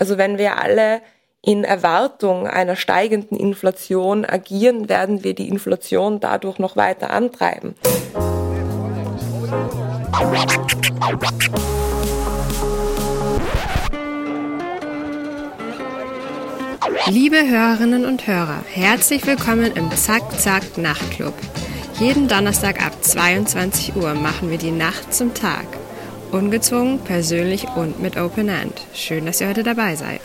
Also wenn wir alle in Erwartung einer steigenden Inflation agieren, werden wir die Inflation dadurch noch weiter antreiben. Liebe Hörerinnen und Hörer, herzlich willkommen im Zack Zack Nachtclub. Jeden Donnerstag ab 22 Uhr machen wir die Nacht zum Tag. Ungezwungen, persönlich und mit Open End. Schön, dass ihr heute dabei seid.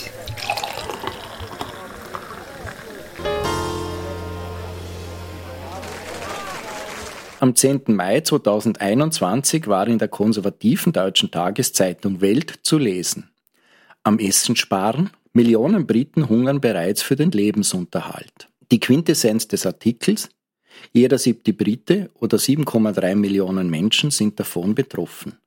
Am 10. Mai 2021 war in der konservativen deutschen Tageszeitung Welt zu lesen. Am Essen sparen, Millionen Briten hungern bereits für den Lebensunterhalt. Die Quintessenz des Artikels jeder siebte Brite oder 7,3 Millionen Menschen sind davon betroffen.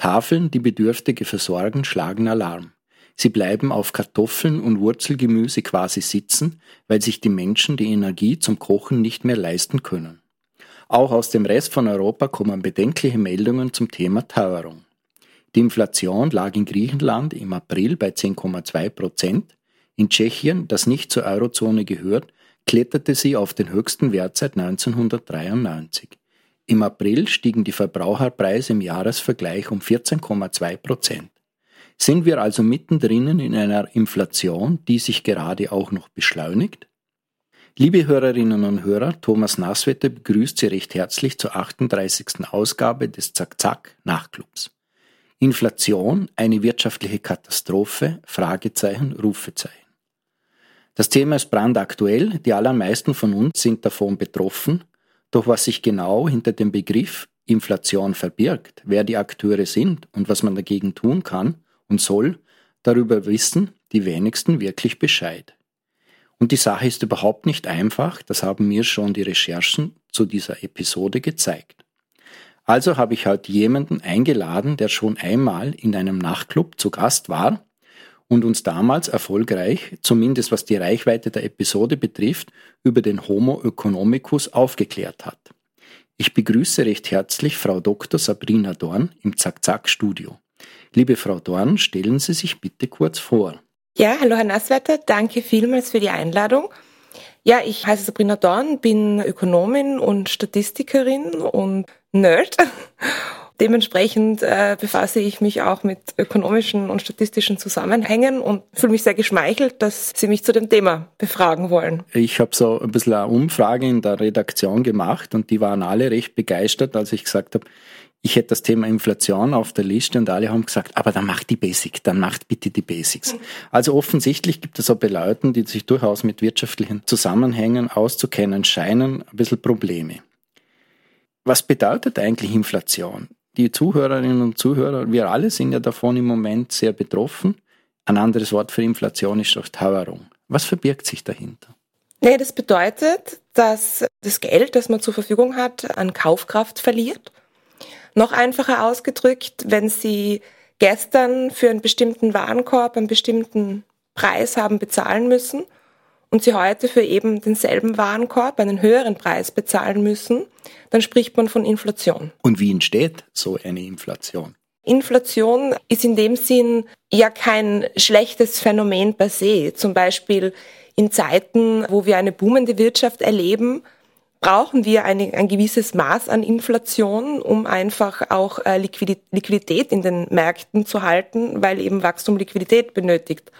Tafeln, die Bedürftige versorgen, schlagen Alarm. Sie bleiben auf Kartoffeln und Wurzelgemüse quasi sitzen, weil sich die Menschen die Energie zum Kochen nicht mehr leisten können. Auch aus dem Rest von Europa kommen bedenkliche Meldungen zum Thema Teuerung. Die Inflation lag in Griechenland im April bei 10,2 Prozent. In Tschechien, das nicht zur Eurozone gehört, kletterte sie auf den höchsten Wert seit 1993. Im April stiegen die Verbraucherpreise im Jahresvergleich um 14,2 Prozent. Sind wir also mittendrin in einer Inflation, die sich gerade auch noch beschleunigt? Liebe Hörerinnen und Hörer, Thomas Nasswetter begrüßt Sie recht herzlich zur 38. Ausgabe des Zack-Zack Nachclubs. Inflation, eine wirtschaftliche Katastrophe? Fragezeichen, Rufezeichen. Das Thema ist brandaktuell, die allermeisten von uns sind davon betroffen, doch was sich genau hinter dem Begriff Inflation verbirgt, wer die Akteure sind und was man dagegen tun kann und soll, darüber wissen die wenigsten wirklich Bescheid. Und die Sache ist überhaupt nicht einfach, das haben mir schon die Recherchen zu dieser Episode gezeigt. Also habe ich halt jemanden eingeladen, der schon einmal in einem Nachtclub zu Gast war und uns damals erfolgreich, zumindest was die Reichweite der Episode betrifft, über den Homo economicus aufgeklärt hat. Ich begrüße recht herzlich Frau Dr. Sabrina Dorn im Zack-Zack-Studio. Liebe Frau Dorn, stellen Sie sich bitte kurz vor. Ja, hallo Herr Nasswetter, danke vielmals für die Einladung. Ja, ich heiße Sabrina Dorn, bin Ökonomin und Statistikerin und Nerd Dementsprechend äh, befasse ich mich auch mit ökonomischen und statistischen Zusammenhängen und fühle mich sehr geschmeichelt, dass Sie mich zu dem Thema befragen wollen. Ich habe so ein bisschen eine Umfrage in der Redaktion gemacht und die waren alle recht begeistert, als ich gesagt habe, ich hätte das Thema Inflation auf der Liste und alle haben gesagt, aber dann macht die Basic, dann macht bitte die Basics. Also offensichtlich gibt es so bei Leuten, die sich durchaus mit wirtschaftlichen Zusammenhängen auszukennen scheinen, ein bisschen Probleme. Was bedeutet eigentlich Inflation? Die Zuhörerinnen und Zuhörer, wir alle sind ja davon im Moment sehr betroffen. Ein anderes Wort für Inflation ist auch Teuerung. Was verbirgt sich dahinter? Nee, das bedeutet, dass das Geld, das man zur Verfügung hat, an Kaufkraft verliert. Noch einfacher ausgedrückt, wenn Sie gestern für einen bestimmten Warenkorb einen bestimmten Preis haben bezahlen müssen und sie heute für eben denselben Warenkorb einen höheren Preis bezahlen müssen, dann spricht man von Inflation. Und wie entsteht so eine Inflation? Inflation ist in dem Sinn ja kein schlechtes Phänomen per se. Zum Beispiel in Zeiten, wo wir eine boomende Wirtschaft erleben, brauchen wir eine, ein gewisses Maß an Inflation, um einfach auch äh, Liquidität in den Märkten zu halten, weil eben Wachstum Liquidität benötigt.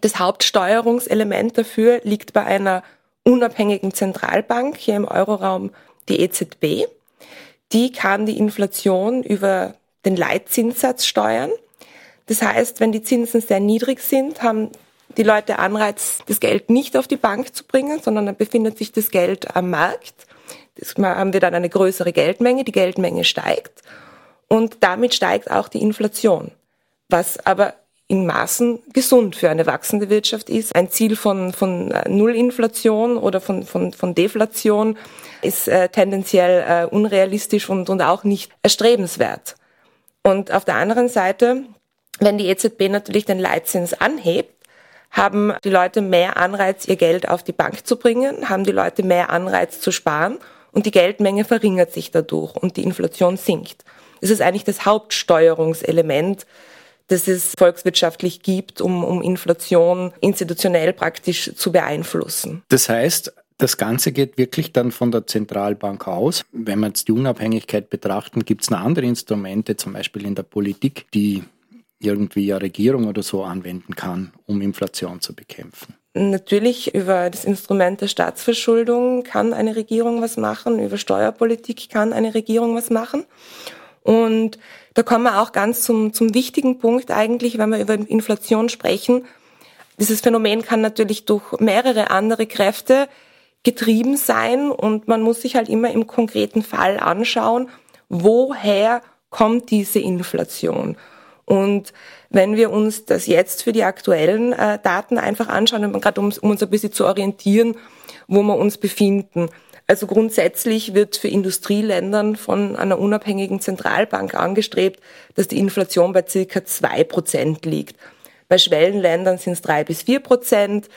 Das Hauptsteuerungselement dafür liegt bei einer unabhängigen Zentralbank hier im Euroraum, die EZB. Die kann die Inflation über den Leitzinssatz steuern. Das heißt, wenn die Zinsen sehr niedrig sind, haben die Leute Anreiz, das Geld nicht auf die Bank zu bringen, sondern dann befindet sich das Geld am Markt. Das haben wir dann eine größere Geldmenge, die Geldmenge steigt und damit steigt auch die Inflation. Was aber in Maßen gesund für eine wachsende Wirtschaft ist. Ein Ziel von, von äh, Nullinflation oder von, von, von Deflation ist äh, tendenziell äh, unrealistisch und, und auch nicht erstrebenswert. Und auf der anderen Seite, wenn die EZB natürlich den Leitzins anhebt, haben die Leute mehr Anreiz, ihr Geld auf die Bank zu bringen, haben die Leute mehr Anreiz zu sparen und die Geldmenge verringert sich dadurch und die Inflation sinkt. Das ist eigentlich das Hauptsteuerungselement das es volkswirtschaftlich gibt, um, um Inflation institutionell praktisch zu beeinflussen. Das heißt, das Ganze geht wirklich dann von der Zentralbank aus. Wenn wir jetzt die Unabhängigkeit betrachten, gibt es noch andere Instrumente, zum Beispiel in der Politik, die irgendwie eine Regierung oder so anwenden kann, um Inflation zu bekämpfen. Natürlich über das Instrument der Staatsverschuldung kann eine Regierung was machen, über Steuerpolitik kann eine Regierung was machen. Und da kommen wir auch ganz zum, zum wichtigen Punkt eigentlich, wenn wir über Inflation sprechen. Dieses Phänomen kann natürlich durch mehrere andere Kräfte getrieben sein und man muss sich halt immer im konkreten Fall anschauen, woher kommt diese Inflation. Und wenn wir uns das jetzt für die aktuellen äh, Daten einfach anschauen, gerade um, um uns ein bisschen zu orientieren, wo wir uns befinden. Also grundsätzlich wird für Industrieländern von einer unabhängigen Zentralbank angestrebt, dass die Inflation bei circa zwei Prozent liegt. Bei Schwellenländern sind es drei bis vier Prozent.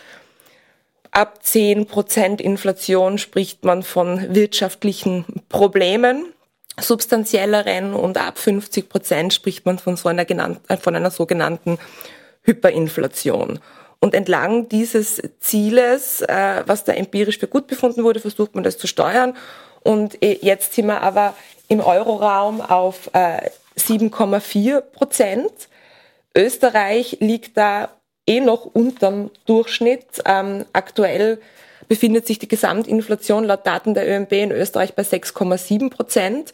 Ab 10 Prozent Inflation spricht man von wirtschaftlichen Problemen, substanzielleren, und ab 50 Prozent spricht man von, so einer, genannten, von einer sogenannten Hyperinflation. Und entlang dieses Zieles, äh, was da empirisch für gut befunden wurde, versucht man das zu steuern. Und äh, jetzt sind wir aber im Euroraum auf 7,4 Prozent. Österreich liegt da eh noch unterm Durchschnitt. Ähm, aktuell befindet sich die Gesamtinflation laut Daten der ÖMB in Österreich bei 6,7 Prozent.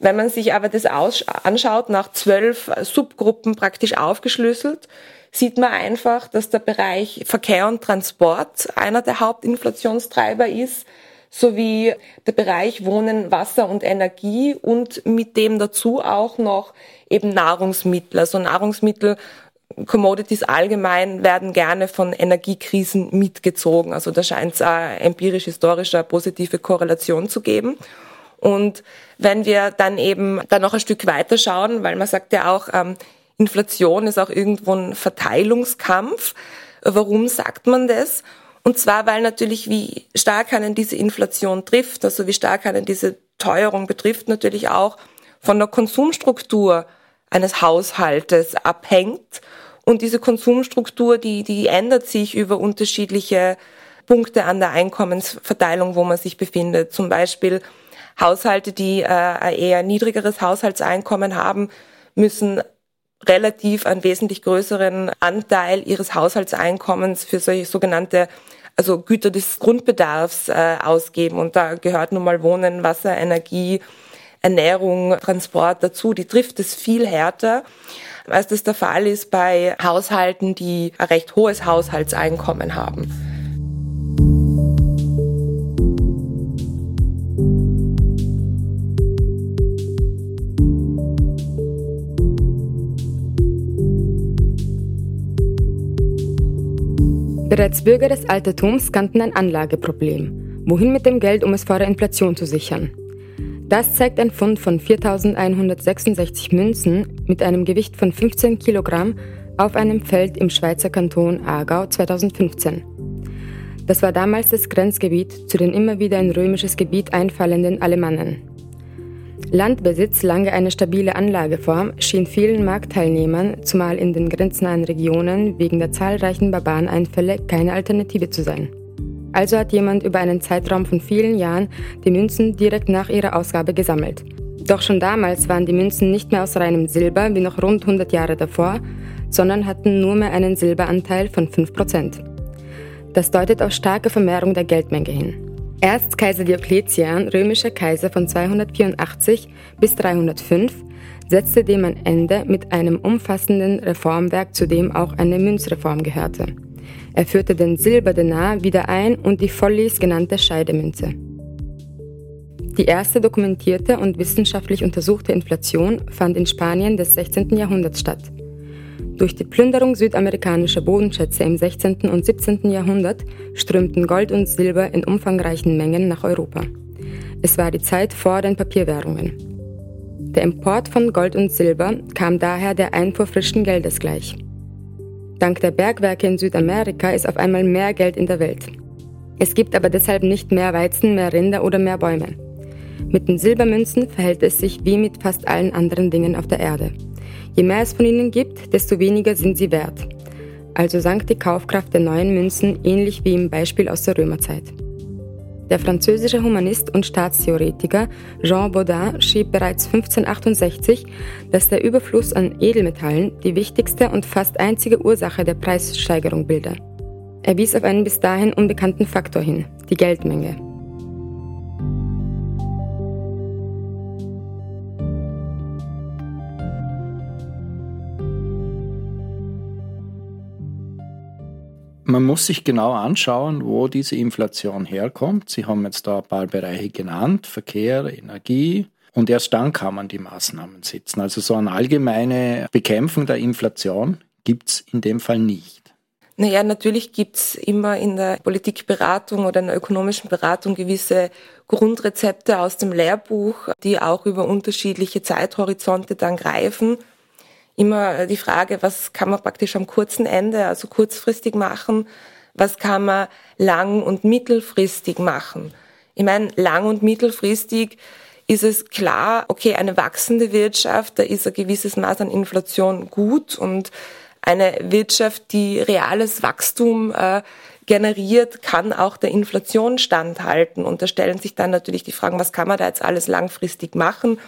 Wenn man sich aber das anschaut, nach zwölf Subgruppen praktisch aufgeschlüsselt, sieht man einfach, dass der Bereich Verkehr und Transport einer der Hauptinflationstreiber ist, sowie der Bereich Wohnen, Wasser und Energie und mit dem dazu auch noch eben Nahrungsmittel. Also Nahrungsmittel Commodities allgemein werden gerne von Energiekrisen mitgezogen. Also da scheint es empirisch historisch eine positive Korrelation zu geben. Und wenn wir dann eben dann noch ein Stück weiter schauen, weil man sagt ja auch, ähm, Inflation ist auch irgendwo ein Verteilungskampf. Warum sagt man das? Und zwar, weil natürlich, wie stark einen diese Inflation trifft, also wie stark einen diese Teuerung betrifft, natürlich auch von der Konsumstruktur eines Haushaltes abhängt. Und diese Konsumstruktur, die, die ändert sich über unterschiedliche Punkte an der Einkommensverteilung, wo man sich befindet. Zum Beispiel Haushalte, die äh, eher niedrigeres Haushaltseinkommen haben, müssen relativ einen wesentlich größeren Anteil ihres Haushaltseinkommens für solche sogenannte also Güter des Grundbedarfs äh, ausgeben. Und da gehört nun mal Wohnen, Wasser, Energie, Ernährung, Transport dazu. Die trifft es viel härter als das der Fall ist bei Haushalten, die ein recht hohes Haushaltseinkommen haben. Bereits Bürger des Altertums kannten ein Anlageproblem. Wohin mit dem Geld, um es vor der Inflation zu sichern? Das zeigt ein Fund von 4166 Münzen mit einem Gewicht von 15 Kilogramm auf einem Feld im Schweizer Kanton Aargau 2015. Das war damals das Grenzgebiet zu den immer wieder in römisches Gebiet einfallenden Alemannen. Landbesitz, lange eine stabile Anlageform, schien vielen Marktteilnehmern, zumal in den grenznahen Regionen, wegen der zahlreichen Barbareneinfälle keine Alternative zu sein. Also hat jemand über einen Zeitraum von vielen Jahren die Münzen direkt nach ihrer Ausgabe gesammelt. Doch schon damals waren die Münzen nicht mehr aus reinem Silber wie noch rund 100 Jahre davor, sondern hatten nur mehr einen Silberanteil von 5%. Das deutet auf starke Vermehrung der Geldmenge hin. Erst Kaiser Diokletian, römischer Kaiser von 284 bis 305, setzte dem ein Ende mit einem umfassenden Reformwerk, zu dem auch eine Münzreform gehörte. Er führte den Silberdenar wieder ein und die Follies genannte Scheidemünze. Die erste dokumentierte und wissenschaftlich untersuchte Inflation fand in Spanien des 16. Jahrhunderts statt. Durch die Plünderung südamerikanischer Bodenschätze im 16. und 17. Jahrhundert strömten Gold und Silber in umfangreichen Mengen nach Europa. Es war die Zeit vor den Papierwährungen. Der Import von Gold und Silber kam daher der Einfuhr frischen Geldes gleich. Dank der Bergwerke in Südamerika ist auf einmal mehr Geld in der Welt. Es gibt aber deshalb nicht mehr Weizen, mehr Rinder oder mehr Bäume. Mit den Silbermünzen verhält es sich wie mit fast allen anderen Dingen auf der Erde. Je mehr es von ihnen gibt, desto weniger sind sie wert. Also sank die Kaufkraft der neuen Münzen ähnlich wie im Beispiel aus der Römerzeit. Der französische Humanist und Staatstheoretiker Jean Baudin schrieb bereits 1568, dass der Überfluss an Edelmetallen die wichtigste und fast einzige Ursache der Preissteigerung bilde. Er wies auf einen bis dahin unbekannten Faktor hin, die Geldmenge. Man muss sich genau anschauen, wo diese Inflation herkommt. Sie haben jetzt da ein paar Bereiche genannt, Verkehr, Energie. Und erst dann kann man die Maßnahmen setzen. Also so eine allgemeine Bekämpfung der Inflation gibt es in dem Fall nicht. Naja, natürlich gibt es immer in der Politikberatung oder in der ökonomischen Beratung gewisse Grundrezepte aus dem Lehrbuch, die auch über unterschiedliche Zeithorizonte dann greifen immer die Frage, was kann man praktisch am kurzen Ende, also kurzfristig machen, was kann man lang- und mittelfristig machen. Ich meine, lang- und mittelfristig ist es klar, okay, eine wachsende Wirtschaft, da ist ein gewisses Maß an Inflation gut und eine Wirtschaft, die reales Wachstum äh, generiert, kann auch der Inflation standhalten. Und da stellen sich dann natürlich die Fragen, was kann man da jetzt alles langfristig machen?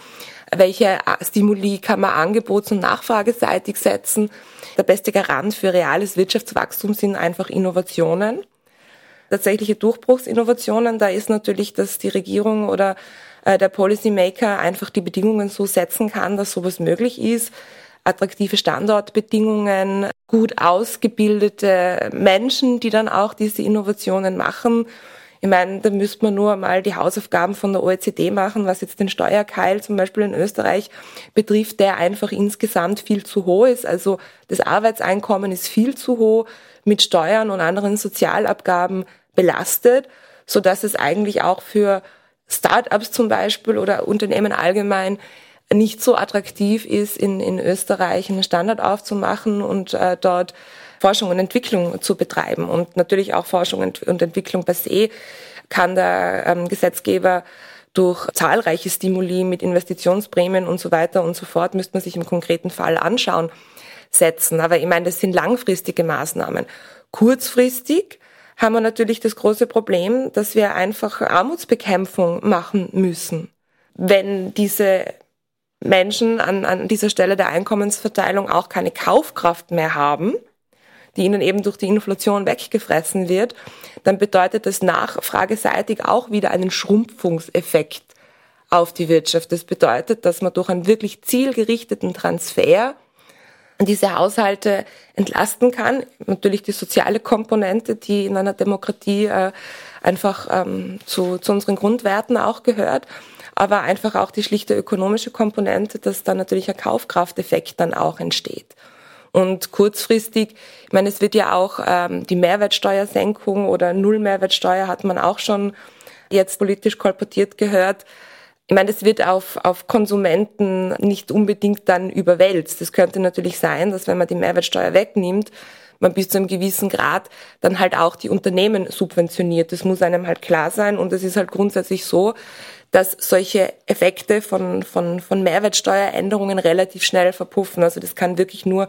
Welche Stimuli kann man angebots- und nachfrageseitig setzen. Der beste Garant für reales Wirtschaftswachstum sind einfach Innovationen. Tatsächliche Durchbruchsinnovationen, da ist natürlich, dass die Regierung oder äh, der Policymaker einfach die Bedingungen so setzen kann, dass sowas möglich ist. Attraktive Standortbedingungen, gut ausgebildete Menschen, die dann auch diese Innovationen machen ich meine, da müsste man nur mal die Hausaufgaben von der OECD machen, was jetzt den Steuerkeil zum Beispiel in Österreich betrifft, der einfach insgesamt viel zu hoch ist. Also das Arbeitseinkommen ist viel zu hoch, mit Steuern und anderen Sozialabgaben belastet, so dass es eigentlich auch für Start-ups zum Beispiel oder Unternehmen allgemein nicht so attraktiv ist, in, in Österreich einen Standard aufzumachen und äh, dort Forschung und Entwicklung zu betreiben. Und natürlich auch Forschung und Entwicklung per se kann der ähm, Gesetzgeber durch zahlreiche Stimuli mit Investitionsprämien und so weiter und so fort, müsste man sich im konkreten Fall anschauen, setzen. Aber ich meine, das sind langfristige Maßnahmen. Kurzfristig haben wir natürlich das große Problem, dass wir einfach Armutsbekämpfung machen müssen. Wenn diese Menschen an, an dieser Stelle der Einkommensverteilung auch keine Kaufkraft mehr haben, die ihnen eben durch die Inflation weggefressen wird, dann bedeutet das nachfrageseitig auch wieder einen Schrumpfungseffekt auf die Wirtschaft. Das bedeutet, dass man durch einen wirklich zielgerichteten Transfer diese Haushalte entlasten kann. Natürlich die soziale Komponente, die in einer Demokratie äh, einfach ähm, zu, zu unseren Grundwerten auch gehört, aber einfach auch die schlichte ökonomische Komponente, dass dann natürlich ein Kaufkrafteffekt dann auch entsteht. Und kurzfristig, ich meine, es wird ja auch ähm, die Mehrwertsteuersenkung oder Null-Mehrwertsteuer hat man auch schon jetzt politisch kolportiert gehört. Ich meine, es wird auf, auf Konsumenten nicht unbedingt dann überwälzt. Es könnte natürlich sein, dass wenn man die Mehrwertsteuer wegnimmt, man bis zu einem gewissen Grad dann halt auch die Unternehmen subventioniert. Das muss einem halt klar sein. Und es ist halt grundsätzlich so, dass solche Effekte von, von, von Mehrwertsteueränderungen relativ schnell verpuffen. Also das kann wirklich nur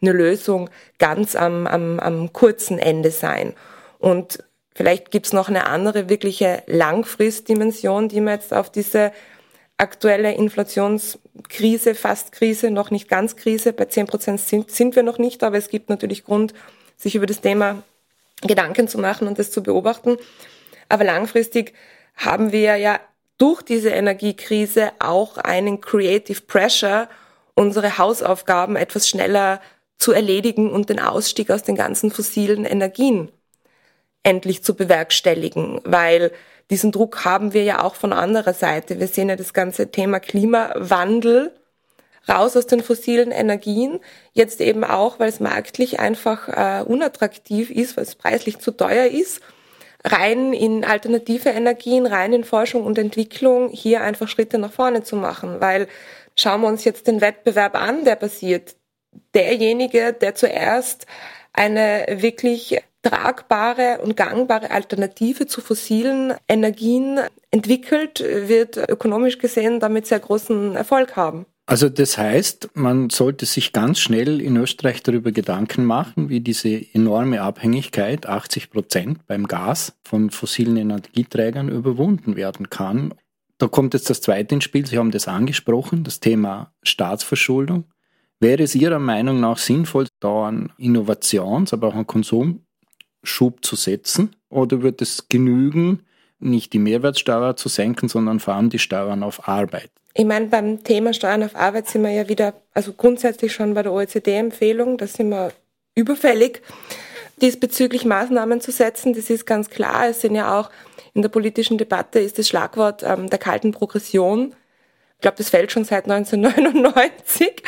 eine Lösung ganz am, am, am kurzen Ende sein. Und vielleicht gibt's noch eine andere wirkliche Langfristdimension, die man jetzt auf diese aktuelle Inflationskrise, fast Krise, noch nicht ganz Krise, bei 10 Prozent sind, sind wir noch nicht, aber es gibt natürlich Grund, sich über das Thema Gedanken zu machen und das zu beobachten. Aber langfristig haben wir ja durch diese Energiekrise auch einen Creative Pressure, unsere Hausaufgaben etwas schneller zu erledigen und den Ausstieg aus den ganzen fossilen Energien endlich zu bewerkstelligen, weil diesen Druck haben wir ja auch von anderer Seite. Wir sehen ja das ganze Thema Klimawandel raus aus den fossilen Energien, jetzt eben auch, weil es marktlich einfach äh, unattraktiv ist, weil es preislich zu teuer ist, rein in alternative Energien, rein in Forschung und Entwicklung, hier einfach Schritte nach vorne zu machen, weil schauen wir uns jetzt den Wettbewerb an, der passiert derjenige, der zuerst eine wirklich tragbare und gangbare Alternative zu fossilen Energien entwickelt, wird ökonomisch gesehen damit sehr großen Erfolg haben. Also das heißt, man sollte sich ganz schnell in Österreich darüber Gedanken machen, wie diese enorme Abhängigkeit, 80 Prozent beim Gas von fossilen Energieträgern überwunden werden kann. Da kommt jetzt das Zweite ins Spiel, Sie haben das angesprochen, das Thema Staatsverschuldung. Wäre es Ihrer Meinung nach sinnvoll, da einen Innovations-, aber auch einen Konsumschub zu setzen? Oder wird es genügen, nicht die Mehrwertsteuer zu senken, sondern vor allem die Steuern auf Arbeit? Ich meine, beim Thema Steuern auf Arbeit sind wir ja wieder, also grundsätzlich schon bei der OECD-Empfehlung, da sind wir überfällig, diesbezüglich Maßnahmen zu setzen. Das ist ganz klar. Es sind ja auch in der politischen Debatte ist das Schlagwort ähm, der kalten Progression. Ich glaube, das fällt schon seit 1999.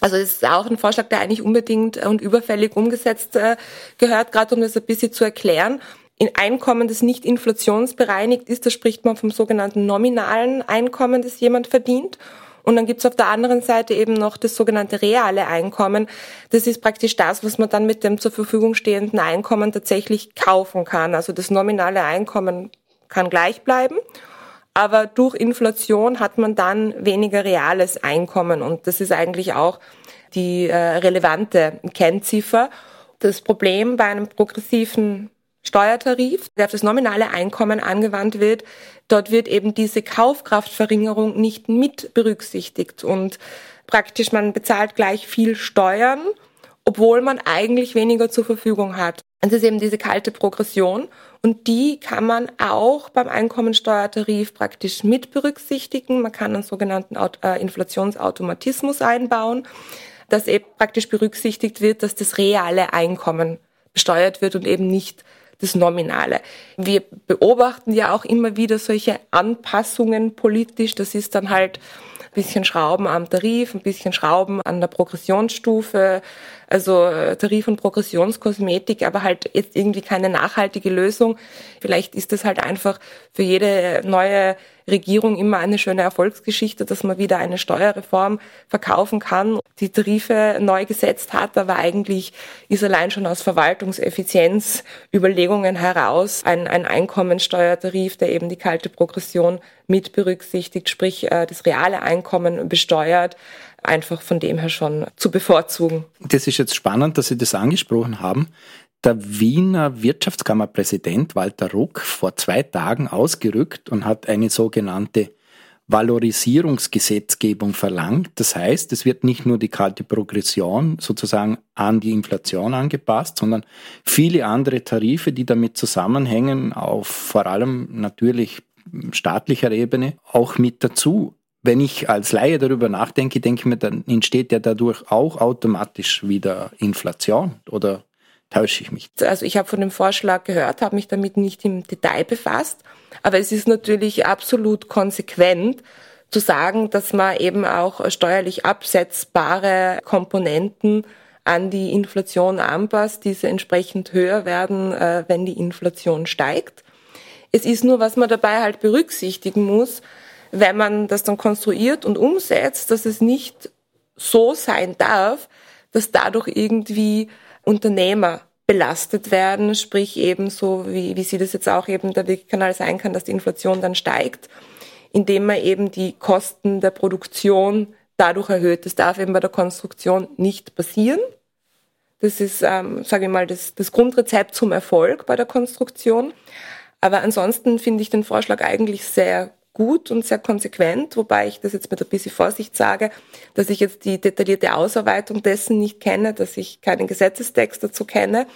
Also es ist auch ein Vorschlag, der eigentlich unbedingt und überfällig umgesetzt äh, gehört, gerade um das ein bisschen zu erklären in Einkommen, das nicht inflationsbereinigt ist, da spricht man vom sogenannten nominalen Einkommen, das jemand verdient. Und dann gibt's auf der anderen Seite eben noch das sogenannte reale Einkommen. Das ist praktisch das, was man dann mit dem zur Verfügung stehenden Einkommen tatsächlich kaufen kann. Also das nominale Einkommen kann gleich bleiben, aber durch Inflation hat man dann weniger reales Einkommen. Und das ist eigentlich auch die äh, relevante Kennziffer. Das Problem bei einem progressiven Steuertarif, der auf das nominale Einkommen angewandt wird, dort wird eben diese Kaufkraftverringerung nicht mit berücksichtigt und praktisch man bezahlt gleich viel Steuern, obwohl man eigentlich weniger zur Verfügung hat. Das ist eben diese kalte Progression und die kann man auch beim Einkommensteuertarif praktisch mit berücksichtigen. Man kann einen sogenannten äh, Inflationsautomatismus einbauen, dass eben praktisch berücksichtigt wird, dass das reale Einkommen besteuert wird und eben nicht das Nominale. Wir beobachten ja auch immer wieder solche Anpassungen politisch. Das ist dann halt bisschen Schrauben am Tarif, ein bisschen Schrauben an der Progressionsstufe, also äh, Tarif- und Progressionskosmetik, aber halt jetzt irgendwie keine nachhaltige Lösung. Vielleicht ist das halt einfach für jede neue Regierung immer eine schöne Erfolgsgeschichte, dass man wieder eine Steuerreform verkaufen kann, die Tarife neu gesetzt hat, aber eigentlich ist allein schon aus Verwaltungseffizienzüberlegungen heraus ein, ein Einkommensteuertarif, der eben die kalte Progression mit berücksichtigt, sprich äh, das reale Einkommen besteuert, einfach von dem her schon zu bevorzugen. Das ist jetzt spannend, dass Sie das angesprochen haben der Wiener Wirtschaftskammerpräsident Walter Ruck vor zwei Tagen ausgerückt und hat eine sogenannte Valorisierungsgesetzgebung verlangt. Das heißt, es wird nicht nur die kalte Progression sozusagen an die Inflation angepasst, sondern viele andere Tarife, die damit zusammenhängen, auf vor allem natürlich staatlicher Ebene auch mit dazu. Wenn ich als Laie darüber nachdenke, denke ich mir, dann entsteht ja dadurch auch automatisch wieder Inflation oder täusche ich mich. Also ich habe von dem Vorschlag gehört, habe mich damit nicht im Detail befasst, aber es ist natürlich absolut konsequent zu sagen, dass man eben auch steuerlich absetzbare Komponenten an die Inflation anpasst, diese entsprechend höher werden, äh, wenn die Inflation steigt. Es ist nur, was man dabei halt berücksichtigen muss, wenn man das dann konstruiert und umsetzt, dass es nicht so sein darf, dass dadurch irgendwie Unternehmer belastet werden, sprich eben so, wie, wie Sie das jetzt auch eben der Wegkanal sein kann, dass die Inflation dann steigt, indem man eben die Kosten der Produktion dadurch erhöht. Das darf eben bei der Konstruktion nicht passieren. Das ist, ähm, sage ich mal, das, das Grundrezept zum Erfolg bei der Konstruktion. Aber ansonsten finde ich den Vorschlag eigentlich sehr gut und sehr konsequent, wobei ich das jetzt mit ein bisschen Vorsicht sage, dass ich jetzt die detaillierte Ausarbeitung dessen nicht kenne, dass ich keinen Gesetzestext dazu kenne,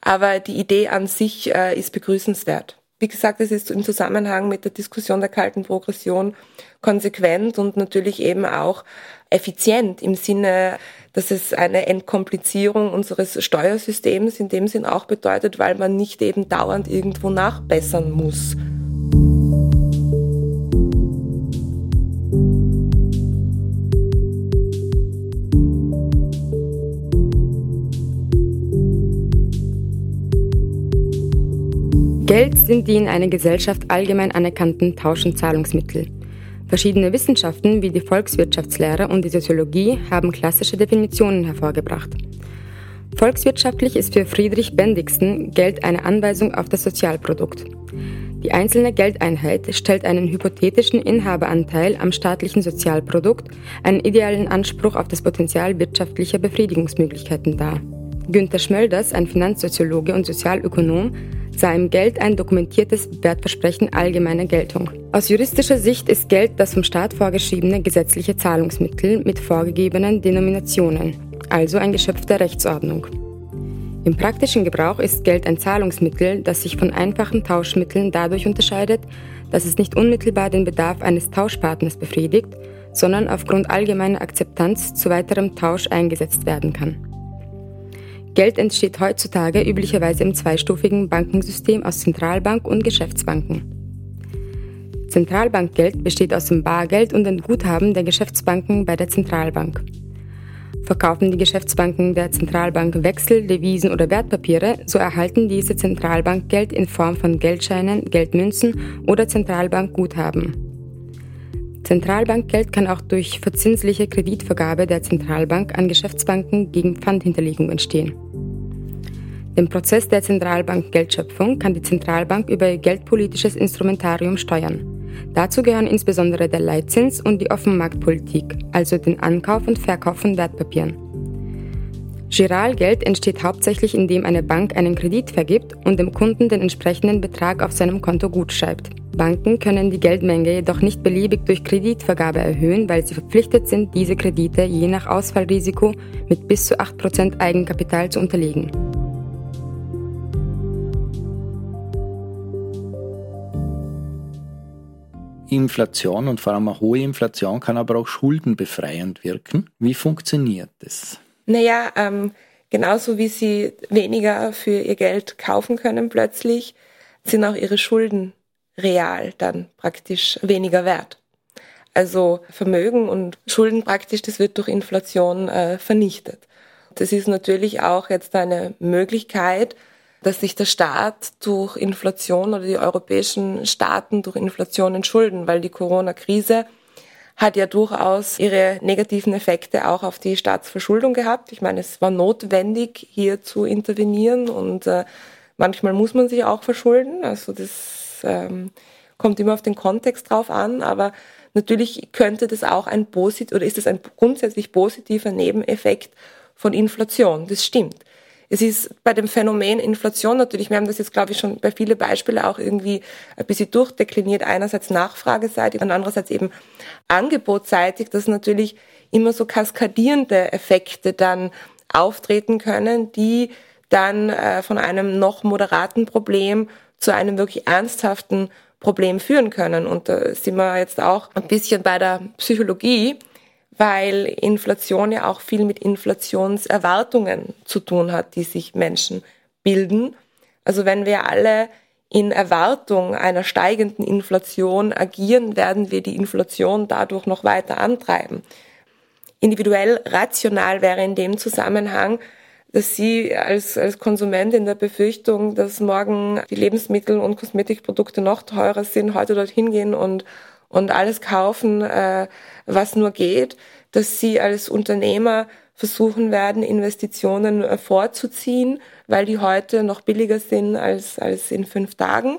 aber die Idee an sich äh, ist begrüßenswert. Wie gesagt, es ist im Zusammenhang mit der Diskussion der kalten Progression konsequent und natürlich eben auch effizient im Sinne, dass es eine Entkomplizierung unseres Steuersystems in dem Sinn auch bedeutet, weil man nicht eben dauernd irgendwo nachbessern muss. Geld sind die in einer Gesellschaft allgemein anerkannten Tausch- und Zahlungsmittel. Verschiedene Wissenschaften wie die Volkswirtschaftslehre und die Soziologie haben klassische Definitionen hervorgebracht. Volkswirtschaftlich ist für Friedrich Bendixen Geld eine Anweisung auf das Sozialprodukt. Die einzelne Geldeinheit stellt einen hypothetischen Inhaberanteil am staatlichen Sozialprodukt, einen idealen Anspruch auf das Potenzial wirtschaftlicher Befriedigungsmöglichkeiten dar. Günter Schmölders, ein Finanzsoziologe und Sozialökonom, sah im Geld ein dokumentiertes Wertversprechen allgemeiner Geltung. Aus juristischer Sicht ist Geld das vom Staat vorgeschriebene gesetzliche Zahlungsmittel mit vorgegebenen Denominationen, also ein Geschöpf der Rechtsordnung. Im praktischen Gebrauch ist Geld ein Zahlungsmittel, das sich von einfachen Tauschmitteln dadurch unterscheidet, dass es nicht unmittelbar den Bedarf eines Tauschpartners befriedigt, sondern aufgrund allgemeiner Akzeptanz zu weiterem Tausch eingesetzt werden kann. Geld entsteht heutzutage üblicherweise im zweistufigen Bankensystem aus Zentralbank und Geschäftsbanken. Zentralbankgeld besteht aus dem Bargeld und den Guthaben der Geschäftsbanken bei der Zentralbank. Verkaufen die Geschäftsbanken der Zentralbank Wechsel, Devisen oder Wertpapiere, so erhalten diese Zentralbankgeld in Form von Geldscheinen, Geldmünzen oder Zentralbankguthaben. Zentralbankgeld kann auch durch verzinsliche Kreditvergabe der Zentralbank an Geschäftsbanken gegen Pfandhinterlegung entstehen. Den Prozess der Zentralbankgeldschöpfung kann die Zentralbank über ihr geldpolitisches Instrumentarium steuern. Dazu gehören insbesondere der Leitzins und die Offenmarktpolitik, also den Ankauf und Verkauf von Wertpapieren. Giralgeld entsteht hauptsächlich, indem eine Bank einen Kredit vergibt und dem Kunden den entsprechenden Betrag auf seinem Konto gutschreibt. Banken können die Geldmenge jedoch nicht beliebig durch Kreditvergabe erhöhen, weil sie verpflichtet sind, diese Kredite je nach Ausfallrisiko mit bis zu 8% Eigenkapital zu unterlegen. Inflation und vor allem eine hohe Inflation kann aber auch schuldenbefreiend wirken. Wie funktioniert das? Naja, ähm, genauso wie sie weniger für ihr Geld kaufen können plötzlich, sind auch ihre Schulden real dann praktisch weniger wert. Also Vermögen und Schulden praktisch, das wird durch Inflation äh, vernichtet. Das ist natürlich auch jetzt eine Möglichkeit, dass sich der Staat durch Inflation oder die europäischen Staaten durch Inflation entschulden, weil die Corona-Krise hat ja durchaus ihre negativen Effekte auch auf die Staatsverschuldung gehabt. Ich meine, es war notwendig, hier zu intervenieren und äh, manchmal muss man sich auch verschulden. Also das ähm, kommt immer auf den Kontext drauf an, aber natürlich könnte das auch ein posit oder ist es ein grundsätzlich positiver Nebeneffekt von Inflation. Das stimmt. Es ist bei dem Phänomen Inflation natürlich, wir haben das jetzt, glaube ich, schon bei vielen Beispielen auch irgendwie ein bisschen durchdekliniert. Einerseits nachfrageseitig und andererseits eben angebotsseitig, dass natürlich immer so kaskadierende Effekte dann auftreten können, die dann äh, von einem noch moderaten Problem zu einem wirklich ernsthaften Problem führen können. Und da sind wir jetzt auch ein bisschen bei der Psychologie weil Inflation ja auch viel mit Inflationserwartungen zu tun hat, die sich Menschen bilden. Also wenn wir alle in Erwartung einer steigenden Inflation agieren, werden wir die Inflation dadurch noch weiter antreiben. Individuell rational wäre in dem Zusammenhang, dass Sie als, als Konsument in der Befürchtung, dass morgen die Lebensmittel und Kosmetikprodukte noch teurer sind, heute dorthin gehen und und alles kaufen, äh, was nur geht, dass sie als Unternehmer versuchen werden, Investitionen äh, vorzuziehen, weil die heute noch billiger sind als, als in fünf Tagen.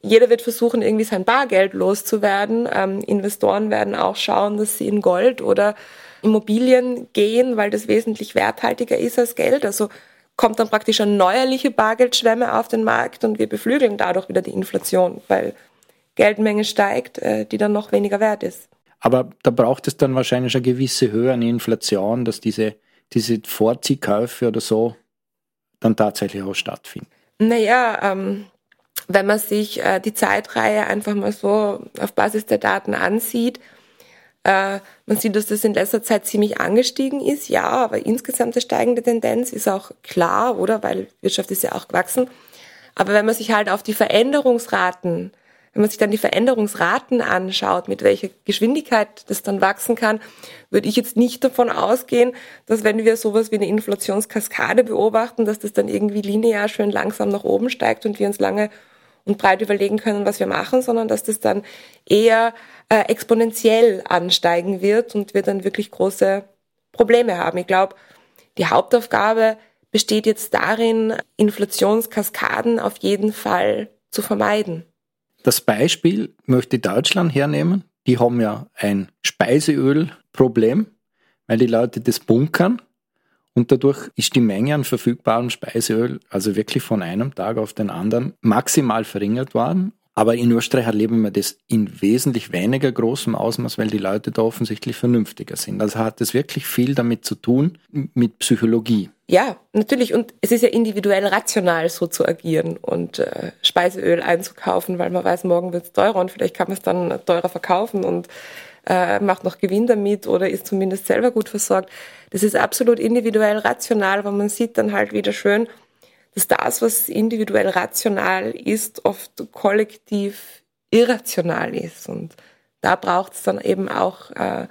Jeder wird versuchen, irgendwie sein Bargeld loszuwerden. Ähm, Investoren werden auch schauen, dass sie in Gold oder Immobilien gehen, weil das wesentlich werthaltiger ist als Geld. Also kommt dann praktisch eine neuerliche Bargeldschwemme auf den Markt und wir beflügeln dadurch wieder die Inflation, weil Geldmenge steigt, äh, die dann noch weniger wert ist. Aber da braucht es dann wahrscheinlich eine gewisse Höhe an Inflation, dass diese, diese Vorziehkäufe oder so dann tatsächlich auch stattfinden. Naja, ähm, wenn man sich äh, die Zeitreihe einfach mal so auf Basis der Daten ansieht, äh, man sieht, dass das in letzter Zeit ziemlich angestiegen ist, ja, aber insgesamt eine steigende Tendenz ist auch klar, oder? Weil Wirtschaft ist ja auch gewachsen. Aber wenn man sich halt auf die Veränderungsraten wenn man sich dann die Veränderungsraten anschaut, mit welcher Geschwindigkeit das dann wachsen kann, würde ich jetzt nicht davon ausgehen, dass wenn wir sowas wie eine Inflationskaskade beobachten, dass das dann irgendwie linear schön langsam nach oben steigt und wir uns lange und breit überlegen können, was wir machen, sondern dass das dann eher äh, exponentiell ansteigen wird und wir dann wirklich große Probleme haben. Ich glaube, die Hauptaufgabe besteht jetzt darin, Inflationskaskaden auf jeden Fall zu vermeiden. Das Beispiel möchte Deutschland hernehmen. Die haben ja ein Speiseölproblem, weil die Leute das bunkern und dadurch ist die Menge an verfügbarem Speiseöl also wirklich von einem Tag auf den anderen maximal verringert worden. Aber in Österreich erleben wir das in wesentlich weniger großem Ausmaß, weil die Leute da offensichtlich vernünftiger sind. Also hat das wirklich viel damit zu tun, mit Psychologie. Ja, natürlich. Und es ist ja individuell rational, so zu agieren und äh, Speiseöl einzukaufen, weil man weiß, morgen wird es teurer und vielleicht kann man es dann teurer verkaufen und äh, macht noch Gewinn damit oder ist zumindest selber gut versorgt. Das ist absolut individuell rational, aber man sieht dann halt wieder schön, dass das, was individuell rational ist, oft kollektiv irrational ist. Und da braucht es dann eben auch äh,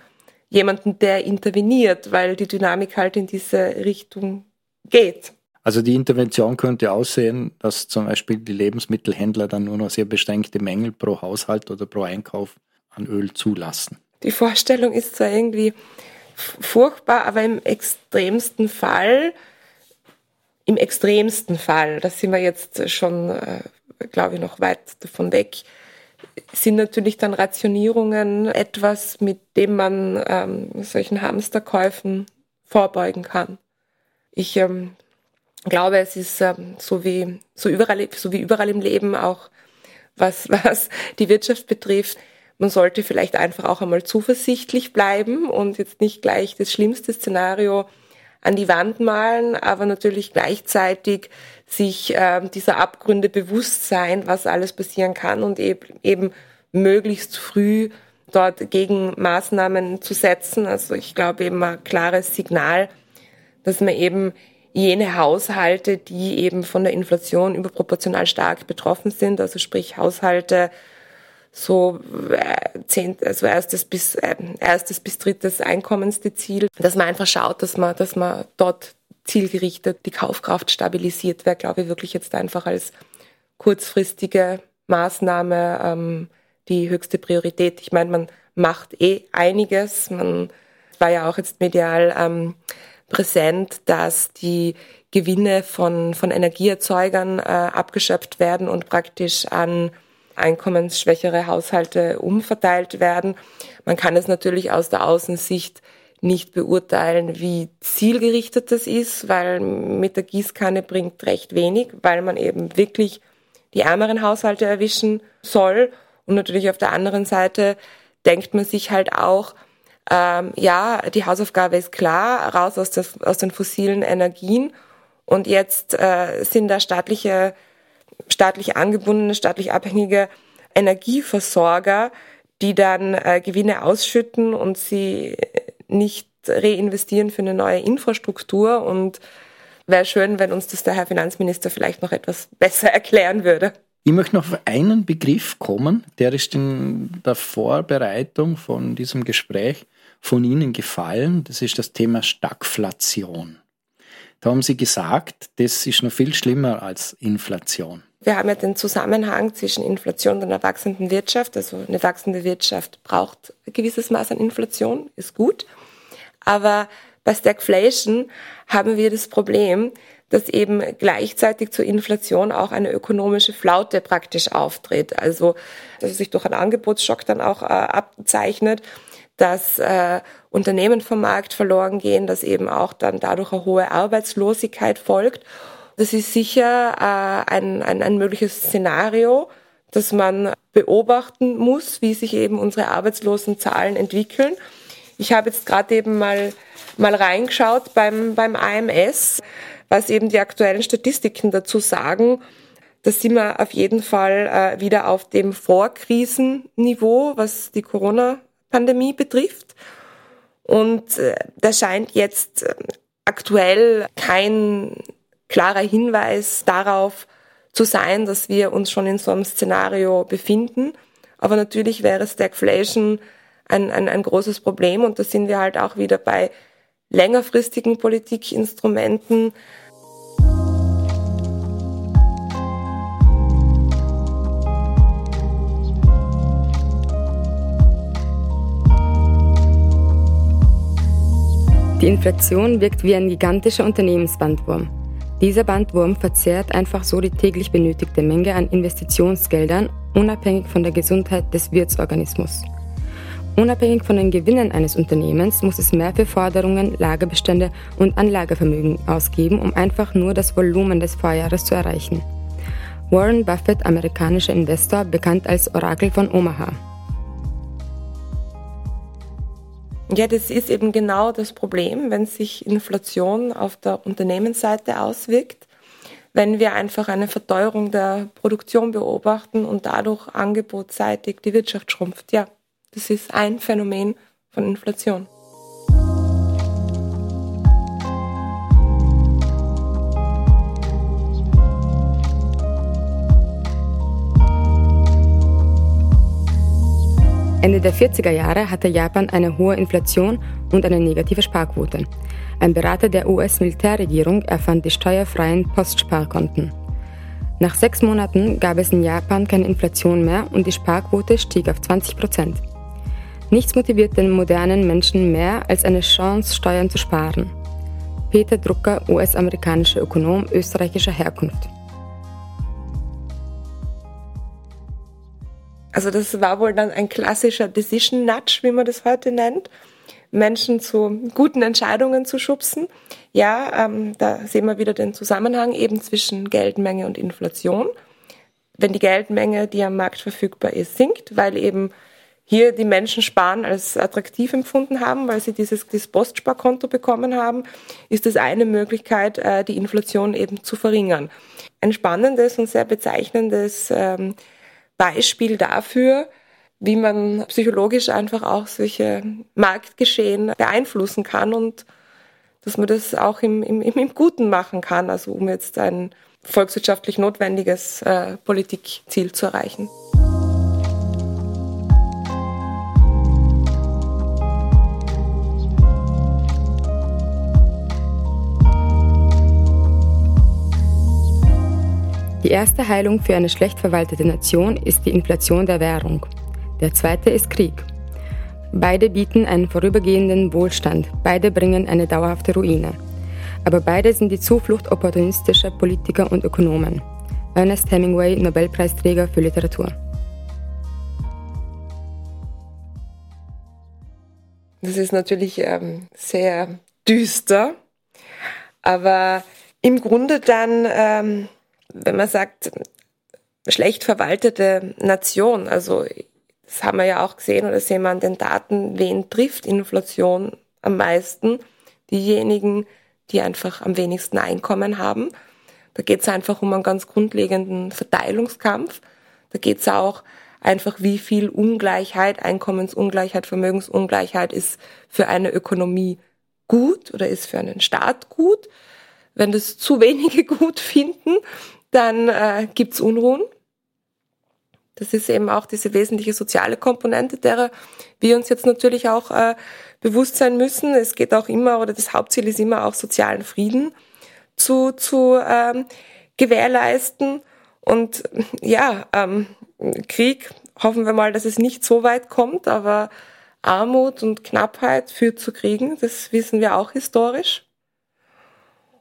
jemanden, der interveniert, weil die Dynamik halt in diese Richtung geht. Also die Intervention könnte aussehen, dass zum Beispiel die Lebensmittelhändler dann nur noch sehr beschränkte Mängel pro Haushalt oder pro Einkauf an Öl zulassen. Die Vorstellung ist zwar irgendwie furchtbar, aber im extremsten Fall, im extremsten Fall, da sind wir jetzt schon, äh, glaube ich, noch weit davon weg, sind natürlich dann Rationierungen etwas, mit dem man ähm, solchen Hamsterkäufen vorbeugen kann. Ich ähm, glaube, es ist ähm, so, wie, so, überall, so wie überall im Leben auch, was, was die Wirtschaft betrifft, man sollte vielleicht einfach auch einmal zuversichtlich bleiben und jetzt nicht gleich das schlimmste Szenario an die Wand malen, aber natürlich gleichzeitig sich äh, dieser Abgründe bewusst sein, was alles passieren kann und eben, eben möglichst früh dort gegen Maßnahmen zu setzen. Also ich glaube eben ein klares Signal, dass man eben jene Haushalte, die eben von der Inflation überproportional stark betroffen sind, also sprich Haushalte so äh, zehn, also erstes bis äh, erstes bis drittes Einkommensdezil, dass man einfach schaut, dass man, dass man dort zielgerichtet die Kaufkraft stabilisiert, wäre, glaube ich, wirklich jetzt einfach als kurzfristige Maßnahme ähm, die höchste Priorität. Ich meine, man macht eh einiges. Man war ja auch jetzt medial ähm, präsent, dass die Gewinne von, von Energieerzeugern äh, abgeschöpft werden und praktisch an einkommensschwächere Haushalte umverteilt werden. Man kann es natürlich aus der Außensicht nicht beurteilen, wie zielgerichtet das ist, weil mit der Gießkanne bringt recht wenig, weil man eben wirklich die ärmeren Haushalte erwischen soll. Und natürlich auf der anderen Seite denkt man sich halt auch, ähm, ja, die Hausaufgabe ist klar, raus aus, das, aus den fossilen Energien. Und jetzt äh, sind da staatliche staatlich angebundene, staatlich abhängige Energieversorger, die dann äh, Gewinne ausschütten und sie nicht reinvestieren für eine neue Infrastruktur. Und wäre schön, wenn uns das der Herr Finanzminister vielleicht noch etwas besser erklären würde. Ich möchte noch auf einen Begriff kommen, der ist in der Vorbereitung von diesem Gespräch von Ihnen gefallen. Das ist das Thema Stagflation. Da haben Sie gesagt, das ist noch viel schlimmer als Inflation. Wir haben ja den Zusammenhang zwischen Inflation und einer wachsenden Wirtschaft. Also eine wachsende Wirtschaft braucht ein gewisses Maß an Inflation, ist gut. Aber bei Stagflation haben wir das Problem, dass eben gleichzeitig zur Inflation auch eine ökonomische Flaute praktisch auftritt. Also, dass es sich durch einen Angebotsschock dann auch äh, abzeichnet, dass äh, Unternehmen vom Markt verloren gehen, dass eben auch dann dadurch eine hohe Arbeitslosigkeit folgt. Das ist sicher äh, ein, ein, ein mögliches Szenario, das man beobachten muss, wie sich eben unsere Arbeitslosenzahlen entwickeln. Ich habe jetzt gerade eben mal, mal reingeschaut beim, beim AMS, was eben die aktuellen Statistiken dazu sagen. Da sind wir auf jeden Fall äh, wieder auf dem Vorkrisenniveau, was die Corona-Pandemie betrifft. Und äh, da scheint jetzt äh, aktuell kein klarer Hinweis darauf zu sein, dass wir uns schon in so einem Szenario befinden. Aber natürlich wäre Stagflation ein, ein, ein großes Problem und da sind wir halt auch wieder bei längerfristigen Politikinstrumenten. Die Inflation wirkt wie ein gigantischer Unternehmensbandwurm. Dieser Bandwurm verzehrt einfach so die täglich benötigte Menge an Investitionsgeldern, unabhängig von der Gesundheit des Wirtsorganismus. Unabhängig von den Gewinnen eines Unternehmens muss es mehr für Forderungen, Lagerbestände und Anlagevermögen ausgeben, um einfach nur das Volumen des Vorjahres zu erreichen. Warren Buffett, amerikanischer Investor, bekannt als Orakel von Omaha. Ja, das ist eben genau das Problem, wenn sich Inflation auf der Unternehmensseite auswirkt, wenn wir einfach eine Verteuerung der Produktion beobachten und dadurch angebotsseitig die Wirtschaft schrumpft. Ja, das ist ein Phänomen von Inflation. Ende der 40er Jahre hatte Japan eine hohe Inflation und eine negative Sparquote. Ein Berater der US-Militärregierung erfand die steuerfreien Postsparkonten. Nach sechs Monaten gab es in Japan keine Inflation mehr und die Sparquote stieg auf 20 Prozent. Nichts motiviert den modernen Menschen mehr als eine Chance, Steuern zu sparen. Peter Drucker, US-amerikanischer Ökonom österreichischer Herkunft. Also das war wohl dann ein klassischer Decision Nudge, wie man das heute nennt. Menschen zu guten Entscheidungen zu schubsen. Ja, ähm, da sehen wir wieder den Zusammenhang eben zwischen Geldmenge und Inflation. Wenn die Geldmenge, die am Markt verfügbar ist, sinkt, weil eben hier die Menschen Sparen als attraktiv empfunden haben, weil sie dieses, dieses Postsparkonto bekommen haben, ist es eine Möglichkeit, äh, die Inflation eben zu verringern. Ein spannendes und sehr bezeichnendes ähm, Beispiel dafür, wie man psychologisch einfach auch solche Marktgeschehen beeinflussen kann und dass man das auch im, im, im Guten machen kann, also um jetzt ein volkswirtschaftlich notwendiges äh, Politikziel zu erreichen. Die erste Heilung für eine schlecht verwaltete Nation ist die Inflation der Währung. Der zweite ist Krieg. Beide bieten einen vorübergehenden Wohlstand, beide bringen eine dauerhafte Ruine. Aber beide sind die Zuflucht opportunistischer Politiker und Ökonomen. Ernest Hemingway, Nobelpreisträger für Literatur. Das ist natürlich ähm, sehr düster, aber im Grunde dann ähm, wenn man sagt, schlecht verwaltete Nation, also das haben wir ja auch gesehen oder sehen wir an den Daten, wen trifft Inflation am meisten? Diejenigen, die einfach am wenigsten Einkommen haben. Da geht es einfach um einen ganz grundlegenden Verteilungskampf. Da geht es auch einfach, wie viel Ungleichheit, Einkommensungleichheit, Vermögensungleichheit ist für eine Ökonomie gut oder ist für einen Staat gut. Wenn das zu wenige gut finden, dann äh, gibt es Unruhen. Das ist eben auch diese wesentliche soziale Komponente, derer wir uns jetzt natürlich auch äh, bewusst sein müssen. Es geht auch immer, oder das Hauptziel ist immer auch sozialen Frieden zu, zu ähm, gewährleisten. Und ja, ähm, Krieg, hoffen wir mal, dass es nicht so weit kommt, aber Armut und Knappheit führt zu Kriegen, das wissen wir auch historisch.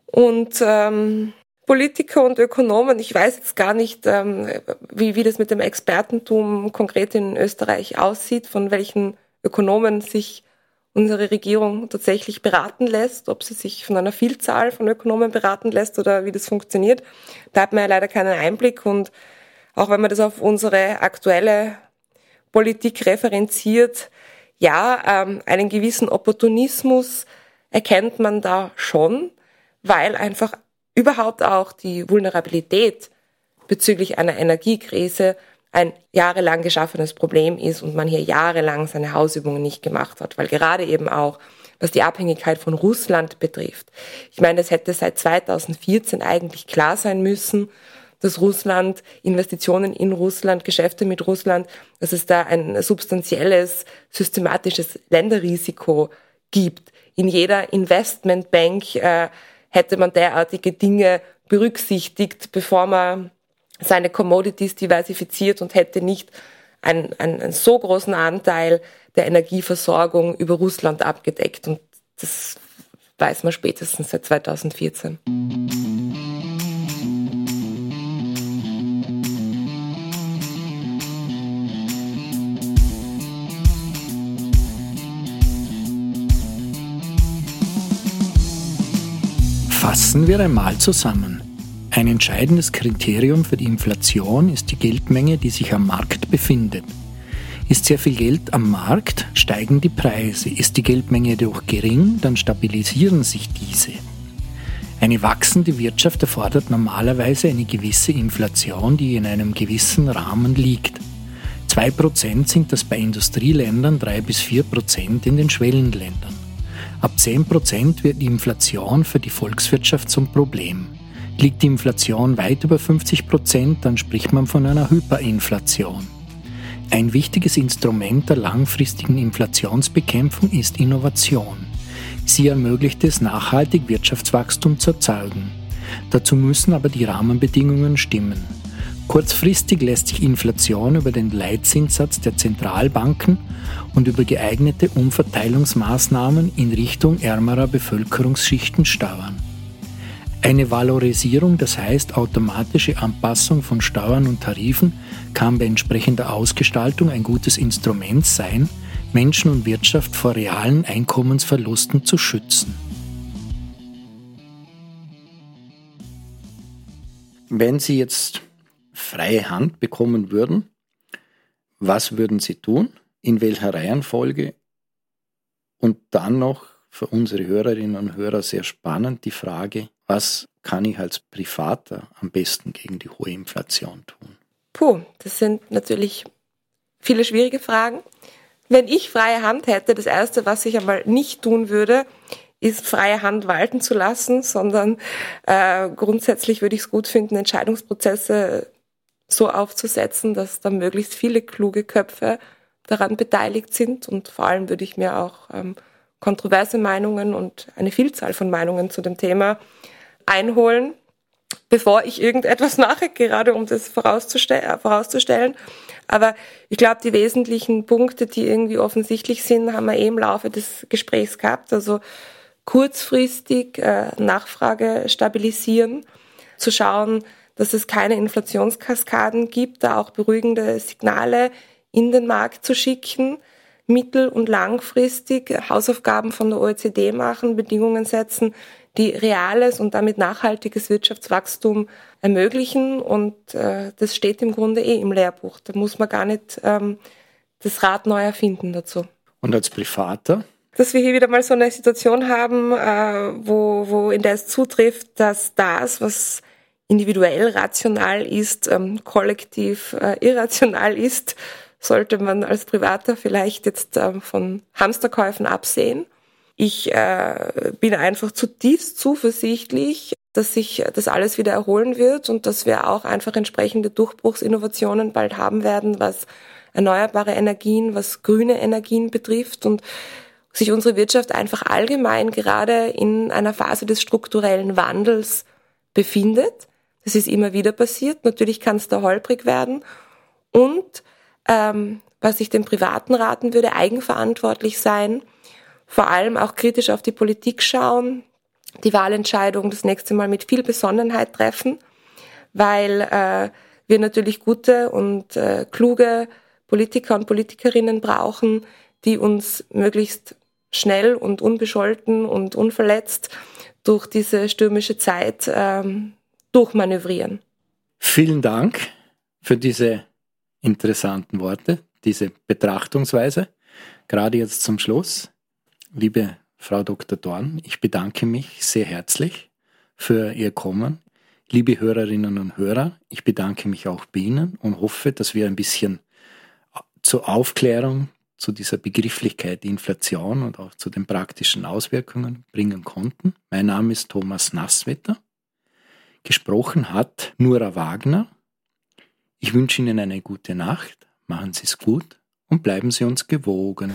Und ähm, Politiker und Ökonomen, ich weiß jetzt gar nicht, ähm, wie, wie das mit dem Expertentum konkret in Österreich aussieht, von welchen Ökonomen sich unsere Regierung tatsächlich beraten lässt, ob sie sich von einer Vielzahl von Ökonomen beraten lässt oder wie das funktioniert. Da hat man ja leider keinen Einblick und auch wenn man das auf unsere aktuelle Politik referenziert, ja, ähm, einen gewissen Opportunismus erkennt man da schon, weil einfach überhaupt auch die Vulnerabilität bezüglich einer Energiekrise ein jahrelang geschaffenes Problem ist und man hier jahrelang seine Hausübungen nicht gemacht hat, weil gerade eben auch was die Abhängigkeit von Russland betrifft. Ich meine, es hätte seit 2014 eigentlich klar sein müssen, dass Russland, Investitionen in Russland, Geschäfte mit Russland, dass es da ein substanzielles, systematisches Länderrisiko gibt. In jeder Investmentbank äh, hätte man derartige Dinge berücksichtigt, bevor man seine Commodities diversifiziert und hätte nicht einen, einen, einen so großen Anteil der Energieversorgung über Russland abgedeckt. Und das weiß man spätestens seit 2014. Fassen wir einmal zusammen. Ein entscheidendes Kriterium für die Inflation ist die Geldmenge, die sich am Markt befindet. Ist sehr viel Geld am Markt, steigen die Preise. Ist die Geldmenge jedoch gering, dann stabilisieren sich diese. Eine wachsende Wirtschaft erfordert normalerweise eine gewisse Inflation, die in einem gewissen Rahmen liegt. 2% sind das bei Industrieländern, 3 bis 4% in den Schwellenländern. Ab 10% wird die Inflation für die Volkswirtschaft zum Problem. Liegt die Inflation weit über 50%, dann spricht man von einer Hyperinflation. Ein wichtiges Instrument der langfristigen Inflationsbekämpfung ist Innovation. Sie ermöglicht es, nachhaltig Wirtschaftswachstum zu erzeugen. Dazu müssen aber die Rahmenbedingungen stimmen. Kurzfristig lässt sich Inflation über den Leitzinssatz der Zentralbanken und über geeignete Umverteilungsmaßnahmen in Richtung ärmerer Bevölkerungsschichten steuern. Eine Valorisierung, das heißt automatische Anpassung von Steuern und Tarifen, kann bei entsprechender Ausgestaltung ein gutes Instrument sein, Menschen und Wirtschaft vor realen Einkommensverlusten zu schützen. Wenn Sie jetzt freie Hand bekommen würden, was würden Sie tun? In welcher Reihenfolge? Und dann noch für unsere Hörerinnen und Hörer sehr spannend die Frage, was kann ich als Privater am besten gegen die hohe Inflation tun? Puh, das sind natürlich viele schwierige Fragen. Wenn ich freie Hand hätte, das Erste, was ich einmal nicht tun würde, ist freie Hand walten zu lassen, sondern äh, grundsätzlich würde ich es gut finden, Entscheidungsprozesse so aufzusetzen, dass da möglichst viele kluge Köpfe daran beteiligt sind. Und vor allem würde ich mir auch ähm, kontroverse Meinungen und eine Vielzahl von Meinungen zu dem Thema einholen, bevor ich irgendetwas mache, gerade um das vorauszustell äh, vorauszustellen. Aber ich glaube, die wesentlichen Punkte, die irgendwie offensichtlich sind, haben wir eh im Laufe des Gesprächs gehabt. Also kurzfristig äh, Nachfrage stabilisieren, zu schauen, dass es keine Inflationskaskaden gibt, da auch beruhigende Signale in den Markt zu schicken, mittel- und langfristig Hausaufgaben von der OECD machen, Bedingungen setzen, die reales und damit nachhaltiges Wirtschaftswachstum ermöglichen. Und äh, das steht im Grunde eh im Lehrbuch. Da muss man gar nicht ähm, das Rad neu erfinden dazu. Und als Privater? Dass wir hier wieder mal so eine Situation haben, äh, wo, wo in der es zutrifft, dass das, was individuell rational ist, ähm, kollektiv äh, irrational ist, sollte man als Privater vielleicht jetzt ähm, von Hamsterkäufen absehen ich äh, bin einfach zutiefst zuversichtlich, dass sich das alles wieder erholen wird und dass wir auch einfach entsprechende Durchbruchsinnovationen bald haben werden, was erneuerbare Energien, was grüne Energien betrifft und sich unsere Wirtschaft einfach allgemein gerade in einer Phase des strukturellen Wandels befindet. Das ist immer wieder passiert. Natürlich kann es da holprig werden. Und ähm, was ich den Privaten raten würde, eigenverantwortlich sein, vor allem auch kritisch auf die Politik schauen, die Wahlentscheidung das nächste Mal mit viel Besonnenheit treffen, weil äh, wir natürlich gute und äh, kluge Politiker und Politikerinnen brauchen, die uns möglichst schnell und unbescholten und unverletzt durch diese stürmische Zeit ähm, durchmanövrieren. Vielen Dank für diese interessanten Worte, diese Betrachtungsweise, gerade jetzt zum Schluss. Liebe Frau Dr. Dorn, ich bedanke mich sehr herzlich für Ihr Kommen. Liebe Hörerinnen und Hörer, ich bedanke mich auch bei Ihnen und hoffe, dass wir ein bisschen zur Aufklärung zu dieser Begrifflichkeit Inflation und auch zu den praktischen Auswirkungen bringen konnten. Mein Name ist Thomas Nasswetter. Gesprochen hat Nura Wagner. Ich wünsche Ihnen eine gute Nacht, machen Sie es gut und bleiben Sie uns gewogen.